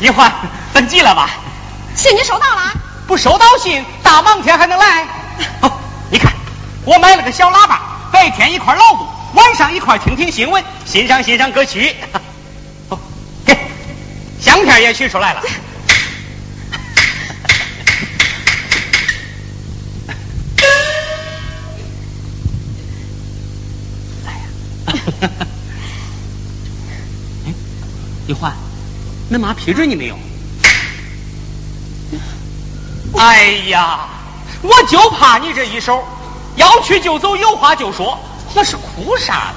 一环登记了吧？信你收到了？不收到信，大忙天还能来？哦，你看，我买了个小喇叭，白天一块劳动，晚上一块听听新闻，欣赏欣赏歌曲。哦，给相片也取出来了。恁妈批准你没有？哎呀，我就怕你这一手，要去就走，有话就说，那是哭啥了？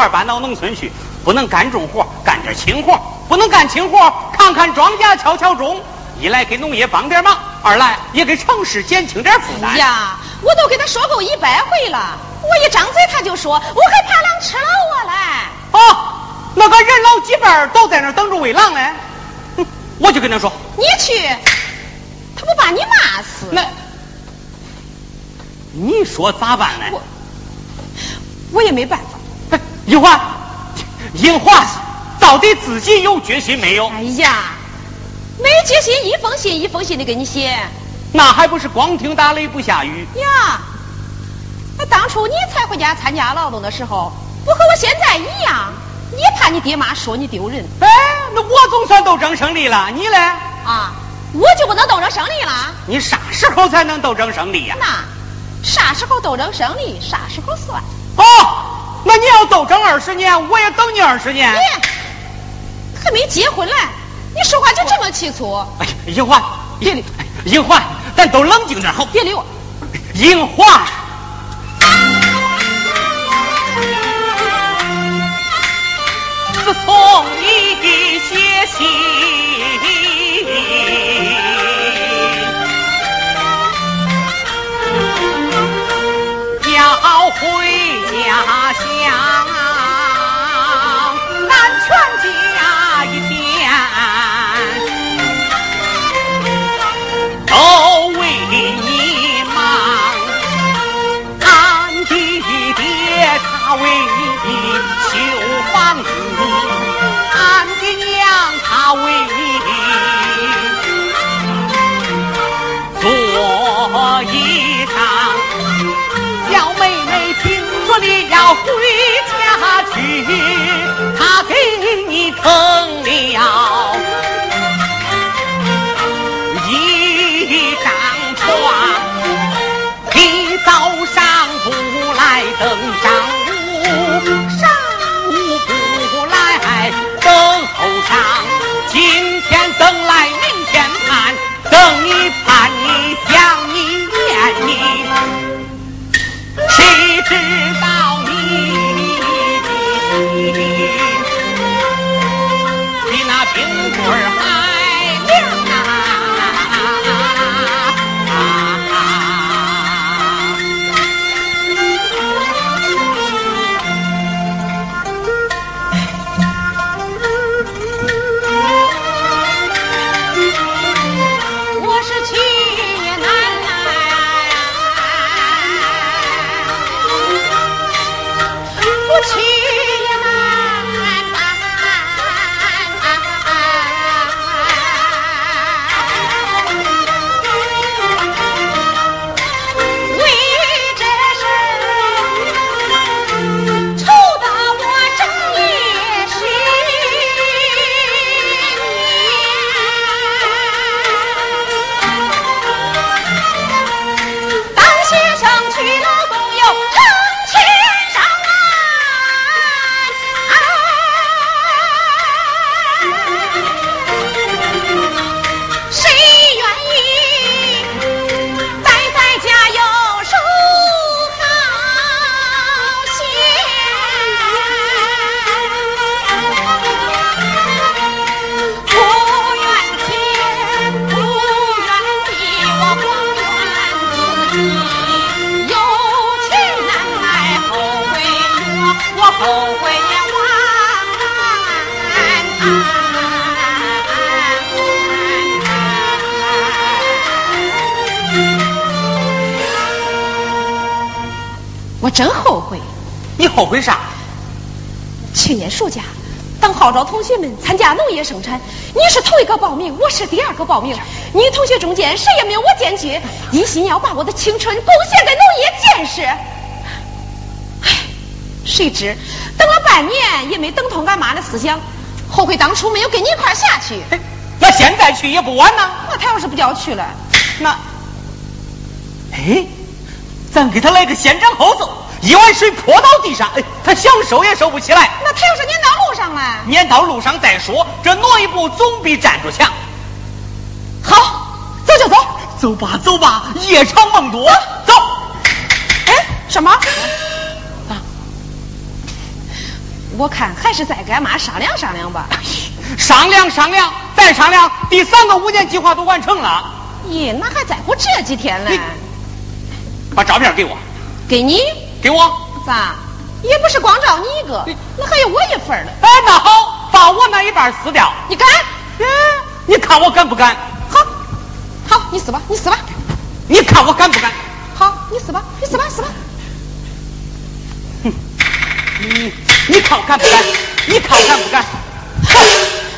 块搬到农村去，不能干重活，干点轻活；不能干轻活，看看庄稼，敲敲钟。一来给农业帮点忙，二来也给城市减轻点负担。呀，我都给他说够一百回了，我一张嘴他就说，我还怕狼吃了我嘞。哦，那个人老几辈都在那等着喂狼嘞。哼，我就跟他说，你去，他不把你骂死？那，你说咋办呢？我我也没办法。银华，银华，到底自己有决心没有？哎呀，没决心，一封信一封信的给你写。那还不是光听打雷不下雨？呀，那当初你才回家参加劳动的时候，不和我现在一样？你怕你爹妈说你丢人？哎，那我总算斗争胜利了，你嘞？啊，我就不能斗争胜利了？你啥时候才能斗争胜利呀？那啥时候斗争胜利，啥时候算？哦，那你要斗争二十年，我也等你二十年。你还没结婚嘞，你说话就这么气粗？哎，银环，别理，银环，咱都冷静点好。别理我，银环。自从你的写信。要回家乡，咱全家一天都为你忙。俺的爹他为你修房子，俺的娘他为你要回家去，他给你腾了一张床，你早上不来等上午，上午不来等后晌，今天等来明天盼，等你盼你想你念你。谁知真后悔，你后悔啥？去年暑假，当号召同学们参加农业生产，你是头一个报名，我是第二个报名。女同学中间谁也没有我坚决，一心要把我的青春贡献给农业建设。唉，谁知等了半年也没等通俺妈的思想，后悔当初没有跟你一块下去。那现在去也不晚呐。那他要是不叫去了，那，哎。咱给他来个先斩后奏，一碗水泼到地上，哎，他想收也收不起来。那他要是撵到路上了？撵到路上再说，这挪一步总比站住强。好，走就走，走吧走吧，夜长梦多，走。哎，什么？啊？我看还是再跟俺妈商量商量吧。商量商量，再商量，第三个五年计划都完成了。咦，那还在乎这几天嘞？把照片给我，给你，给我，咋？也不是光照你一个，那还有我一份呢。哎，那好，把我那一半撕掉。你敢？嗯，你看我敢不敢？好，好，你撕吧，你撕吧。你看我敢不敢？好，你撕吧，你撕吧，撕吧。哼，你你看我敢不敢？你看我敢不敢？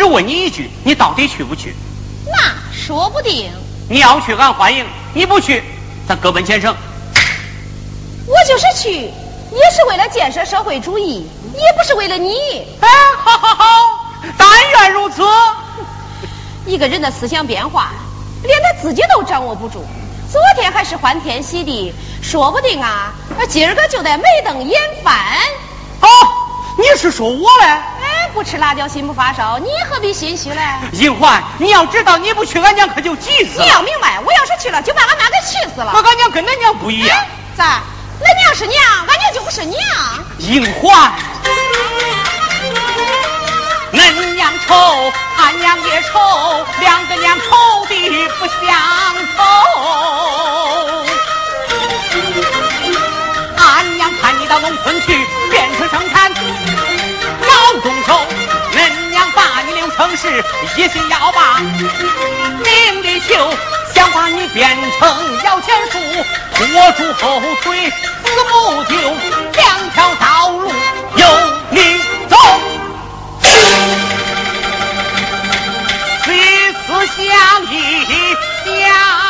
只问你一句，你到底去不去？那说不定。你要去，俺欢迎；你不去，咱各奔前程。我就是去，也是为了建设社会主义，也不是为了你。哎，好好好，但愿如此。一个人的思想变化，连他自己都掌握不住。昨天还是欢天喜地，说不定啊，今儿个就得眉瞪眼翻。哦，你是说我嘞？哎，不吃辣椒心不发烧，你何必心虚嘞？银环，你要知道你不去，俺娘可就急死了。你要明白，我要是去了，就把俺妈给气死了。那俺娘跟恁娘不一样。咋？恁娘是娘，俺娘就不是娘。银环。恁娘丑，俺娘也丑，两个娘丑的不相同。俺娘盼你到农村去，变成生产人；娘把你留城市，一心要把名利求，想把你变成摇钱树，拖住后腿，死不救，两条道路由你走。思想一想。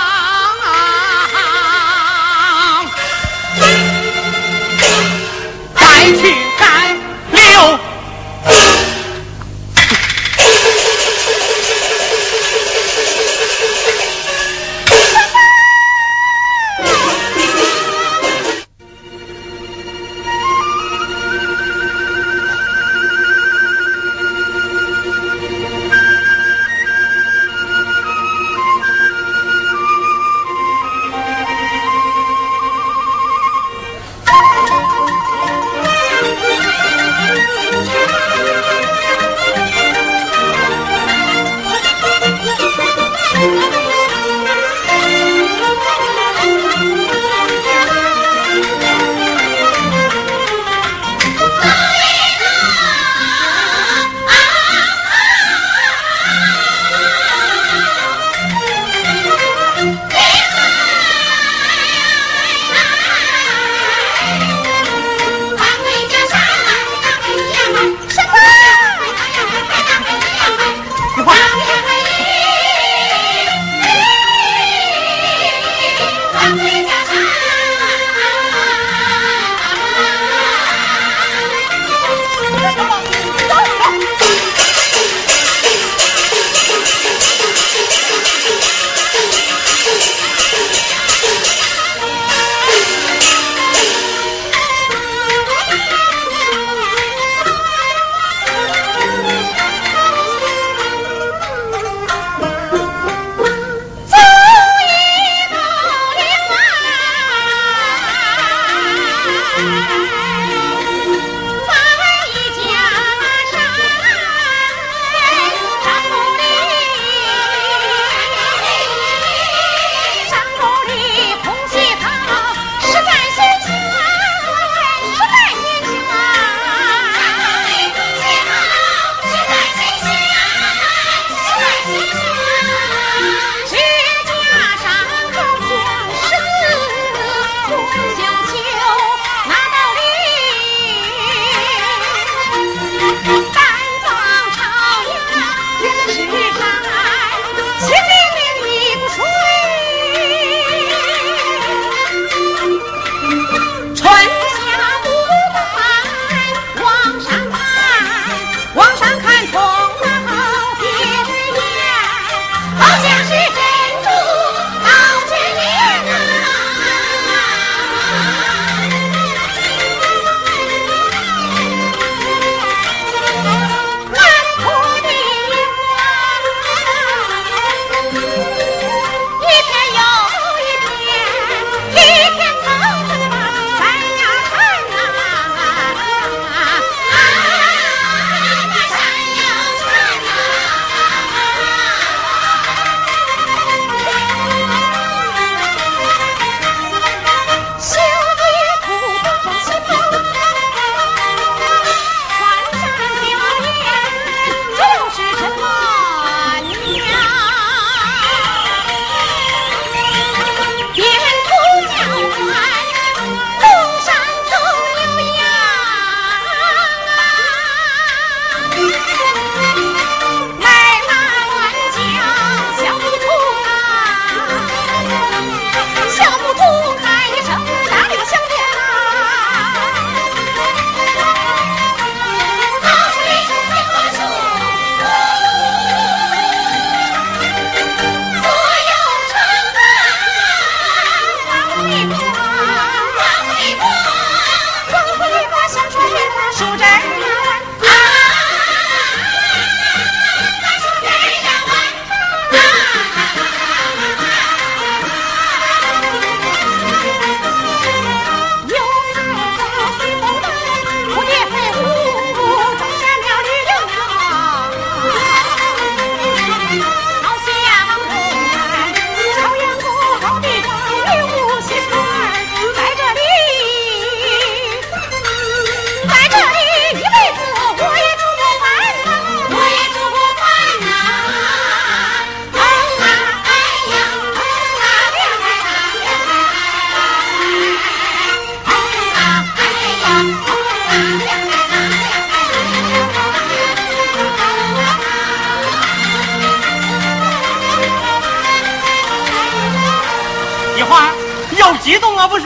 又激动了不是？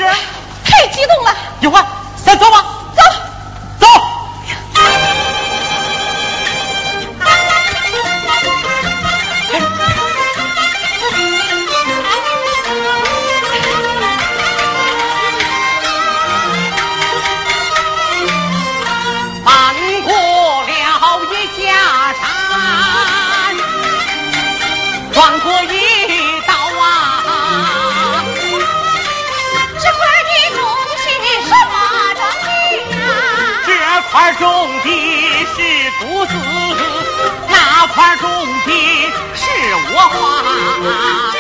太激动了。一会儿，先走吧。说话。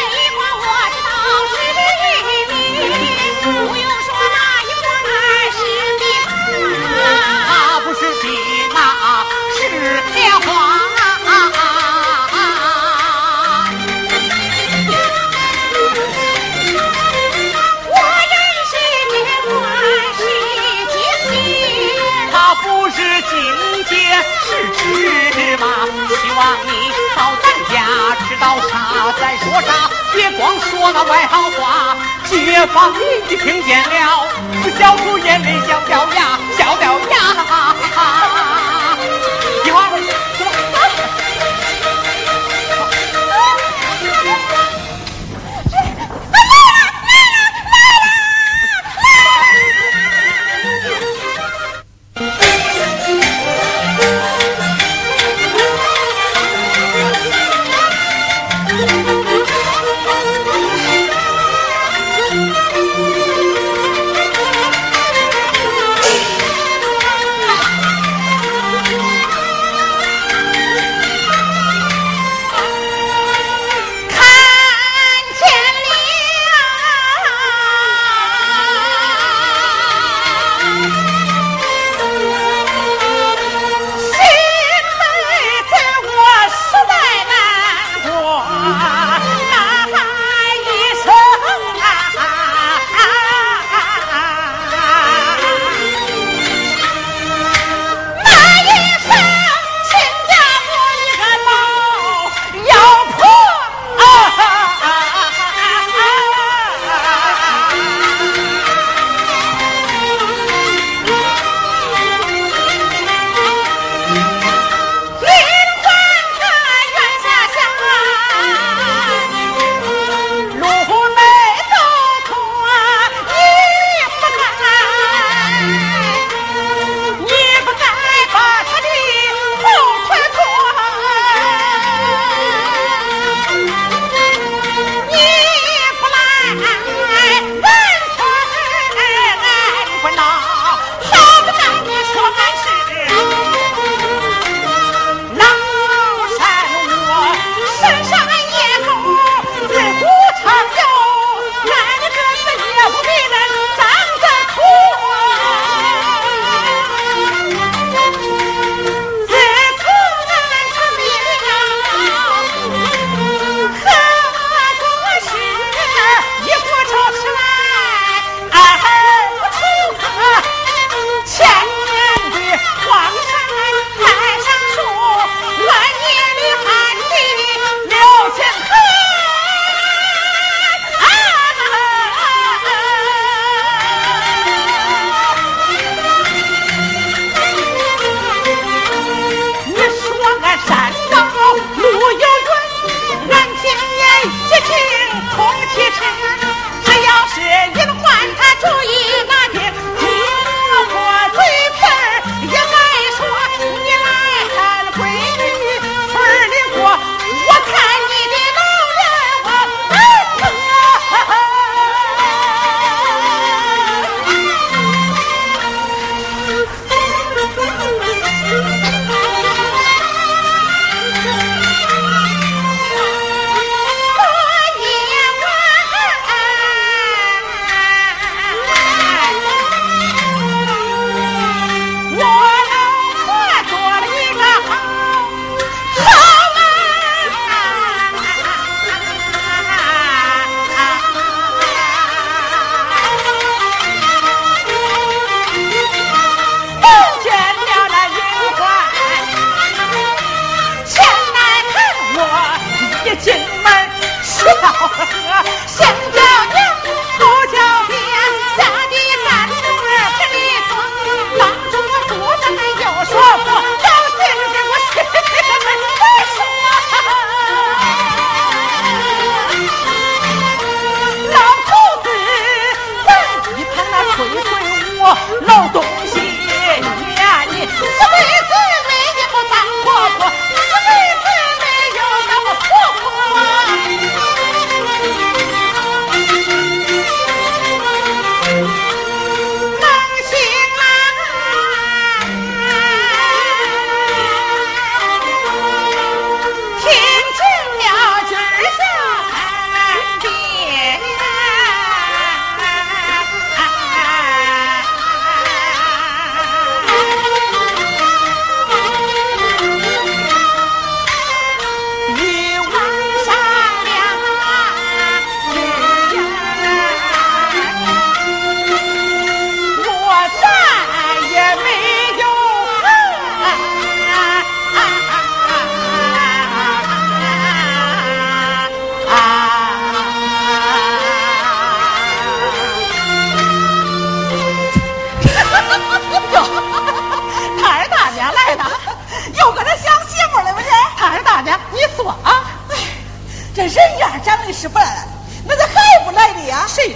知道啥再说啥，别光说那外行话。街坊邻居听见了，笑出眼泪，笑掉牙，笑掉牙。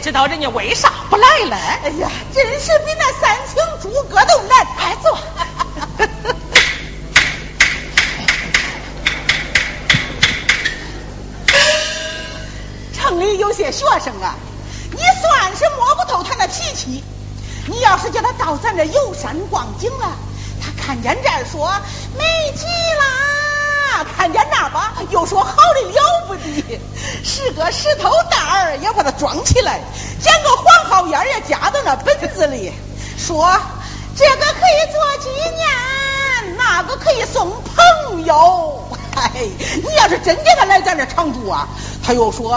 知道人家为啥不来了？哎呀，真是比那三清诸葛都难。快坐。城里有些学生啊，你算是摸不透他那脾气。你要是叫他到咱这游山逛景了，他看见这说美极了，看见那吧又说好的了不得，是个石头蛋儿也把它装起来，捡个黄好烟也夹到那本子里，说这个可以做纪念，那个可以送朋友。嗨，你要是真叫他来咱这常住啊，他又说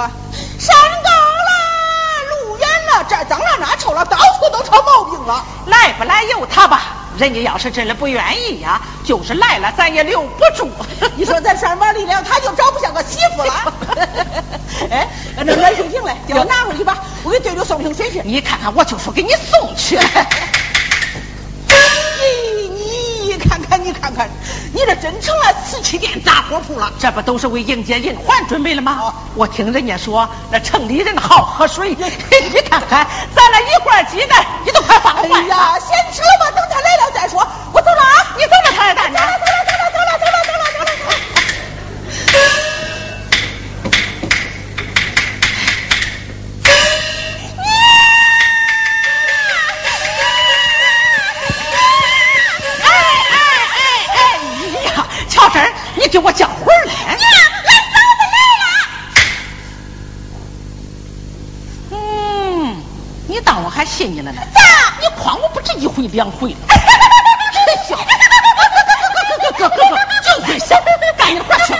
山高了，路远了，这脏了那臭了，到处都成毛病了。来不来由他吧，人家要是真的不愿意呀，就是来了咱也留不住。你说咱拴完离了，他就找不下个媳妇了。哎，那暖水瓶嘞，叫我拿回去吧，我给队里送瓶水去。你看看，我就说给你送去。看，你这真成了瓷器店杂货铺了。这不都是为迎接银环准备了吗？哦我听人家说，那城里人好喝水，你看看咱那一罐鸡蛋，你都快放坏了。哎呀，先吃了吧，等他来了再说。我走了啊，你走了，他大娘。婶儿，你给我叫魂来。娘，俺嫂子来了。嗯，你当我还信你了呢？咋？你诓我不止一回两回了。真笑。哥哥哥哥，就会想，干你的活去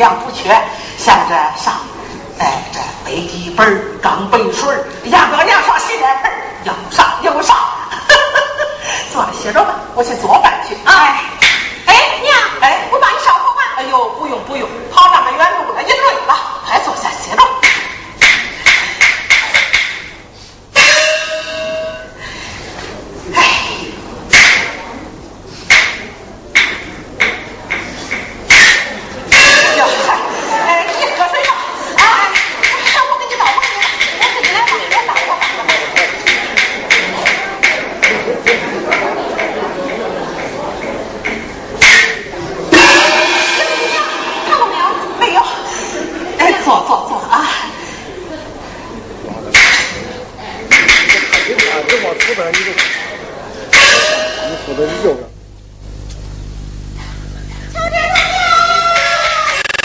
样不缺像这上哎这白吉本儿钢笔水儿牙膏